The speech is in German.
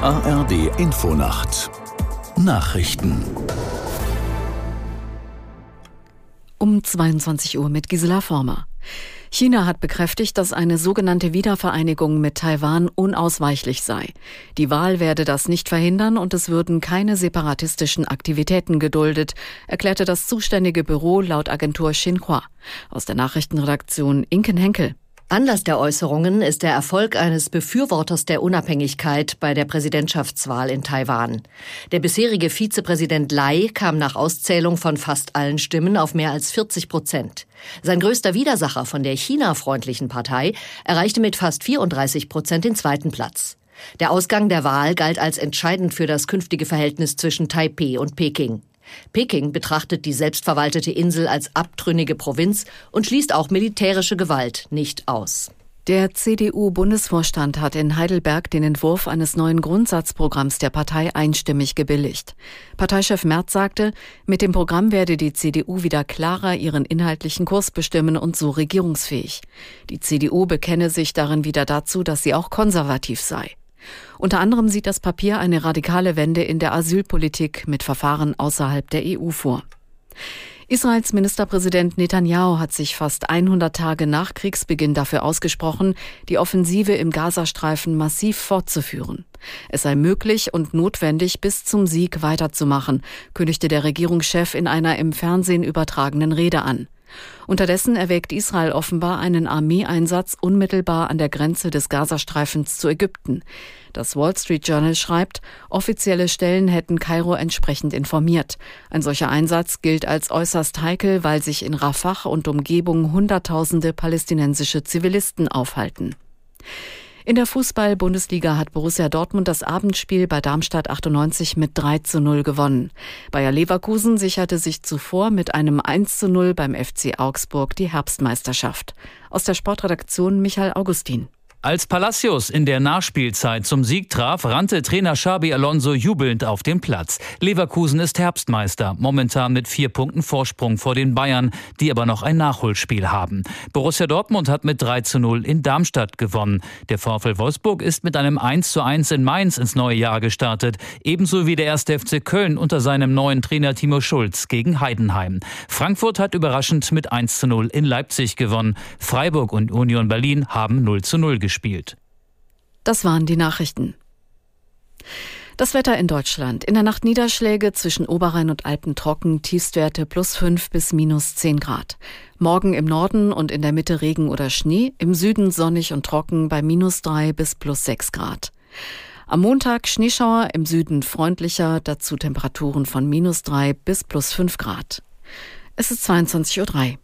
ARD Infonacht Nachrichten um 22 Uhr mit Gisela Former. China hat bekräftigt, dass eine sogenannte Wiedervereinigung mit Taiwan unausweichlich sei. Die Wahl werde das nicht verhindern und es würden keine separatistischen Aktivitäten geduldet, erklärte das zuständige Büro laut Agentur Xinhua. Aus der Nachrichtenredaktion Inken Henkel. Anlass der Äußerungen ist der Erfolg eines Befürworters der Unabhängigkeit bei der Präsidentschaftswahl in Taiwan. Der bisherige Vizepräsident Lai kam nach Auszählung von fast allen Stimmen auf mehr als 40 Prozent. Sein größter Widersacher von der China-freundlichen Partei erreichte mit fast 34 Prozent den zweiten Platz. Der Ausgang der Wahl galt als entscheidend für das künftige Verhältnis zwischen Taipeh und Peking. Peking betrachtet die selbstverwaltete Insel als abtrünnige Provinz und schließt auch militärische Gewalt nicht aus. Der CDU-Bundesvorstand hat in Heidelberg den Entwurf eines neuen Grundsatzprogramms der Partei einstimmig gebilligt. Parteichef Merz sagte, mit dem Programm werde die CDU wieder klarer ihren inhaltlichen Kurs bestimmen und so regierungsfähig. Die CDU bekenne sich darin wieder dazu, dass sie auch konservativ sei. Unter anderem sieht das Papier eine radikale Wende in der Asylpolitik mit Verfahren außerhalb der EU vor. Israels Ministerpräsident Netanyahu hat sich fast 100 Tage nach Kriegsbeginn dafür ausgesprochen, die Offensive im Gazastreifen massiv fortzuführen. Es sei möglich und notwendig, bis zum Sieg weiterzumachen, kündigte der Regierungschef in einer im Fernsehen übertragenen Rede an. Unterdessen erwägt Israel offenbar einen Armeeeinsatz unmittelbar an der Grenze des Gazastreifens zu Ägypten. Das Wall Street Journal schreibt, offizielle Stellen hätten Kairo entsprechend informiert. Ein solcher Einsatz gilt als äußerst heikel, weil sich in Rafah und Umgebung Hunderttausende palästinensische Zivilisten aufhalten. In der Fußball-Bundesliga hat Borussia Dortmund das Abendspiel bei Darmstadt 98 mit 3 zu 0 gewonnen. Bayer Leverkusen sicherte sich zuvor mit einem 1 zu 0 beim FC Augsburg die Herbstmeisterschaft. Aus der Sportredaktion Michael Augustin. Als Palacios in der Nachspielzeit zum Sieg traf, rannte Trainer Xabi Alonso jubelnd auf den Platz. Leverkusen ist Herbstmeister, momentan mit vier Punkten Vorsprung vor den Bayern, die aber noch ein Nachholspiel haben. Borussia Dortmund hat mit 3 zu 0 in Darmstadt gewonnen. Der VfL Wolfsburg ist mit einem 1 zu 1 in Mainz ins neue Jahr gestartet, ebenso wie der erste FC Köln unter seinem neuen Trainer Timo Schulz gegen Heidenheim. Frankfurt hat überraschend mit 1 zu 0 in Leipzig gewonnen. Freiburg und Union Berlin haben 0 zu 0 gespielt gespielt. Das waren die Nachrichten. Das Wetter in Deutschland. In der Nacht Niederschläge zwischen Oberrhein und Alpen trocken, Tiefstwerte plus 5 bis minus 10 Grad. Morgen im Norden und in der Mitte Regen oder Schnee, im Süden sonnig und trocken bei minus 3 bis plus 6 Grad. Am Montag Schneeschauer, im Süden freundlicher, dazu Temperaturen von minus 3 bis plus 5 Grad. Es ist 22.03 Uhr.